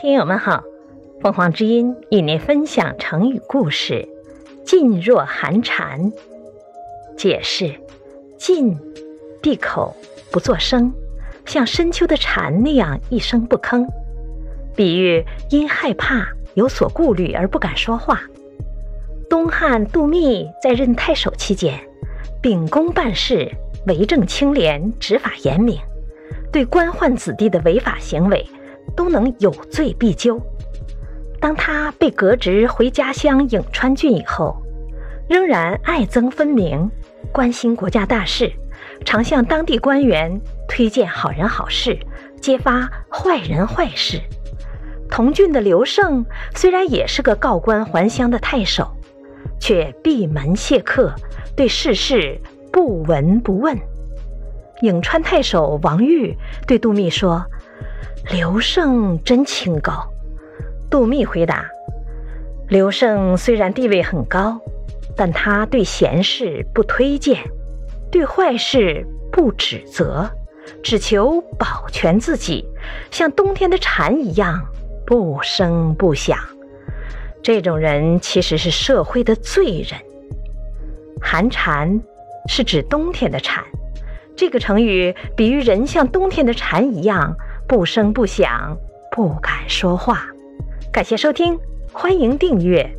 听友们好，凤凰之音与您分享成语故事“噤若寒蝉”。解释：噤，闭口不作声，像深秋的蝉那样一声不吭，比喻因害怕有所顾虑而不敢说话。东汉杜密在任太守期间，秉公办事，为政清廉，执法严明，对官宦子弟的违法行为。都能有罪必究。当他被革职回家乡颍川郡以后，仍然爱憎分明，关心国家大事，常向当地官员推荐好人好事，揭发坏人坏事。同郡的刘胜虽然也是个告官还乡的太守，却闭门谢客，对世事不闻不问。颍川太守王玉对杜密说。刘胜真清高，杜密回答：“刘胜虽然地位很高，但他对闲事不推荐，对坏事不指责，只求保全自己，像冬天的蝉一样不声不响。这种人其实是社会的罪人。寒蝉是指冬天的蝉，这个成语比喻人像冬天的蝉一样。”不声不响，不敢说话。感谢收听，欢迎订阅。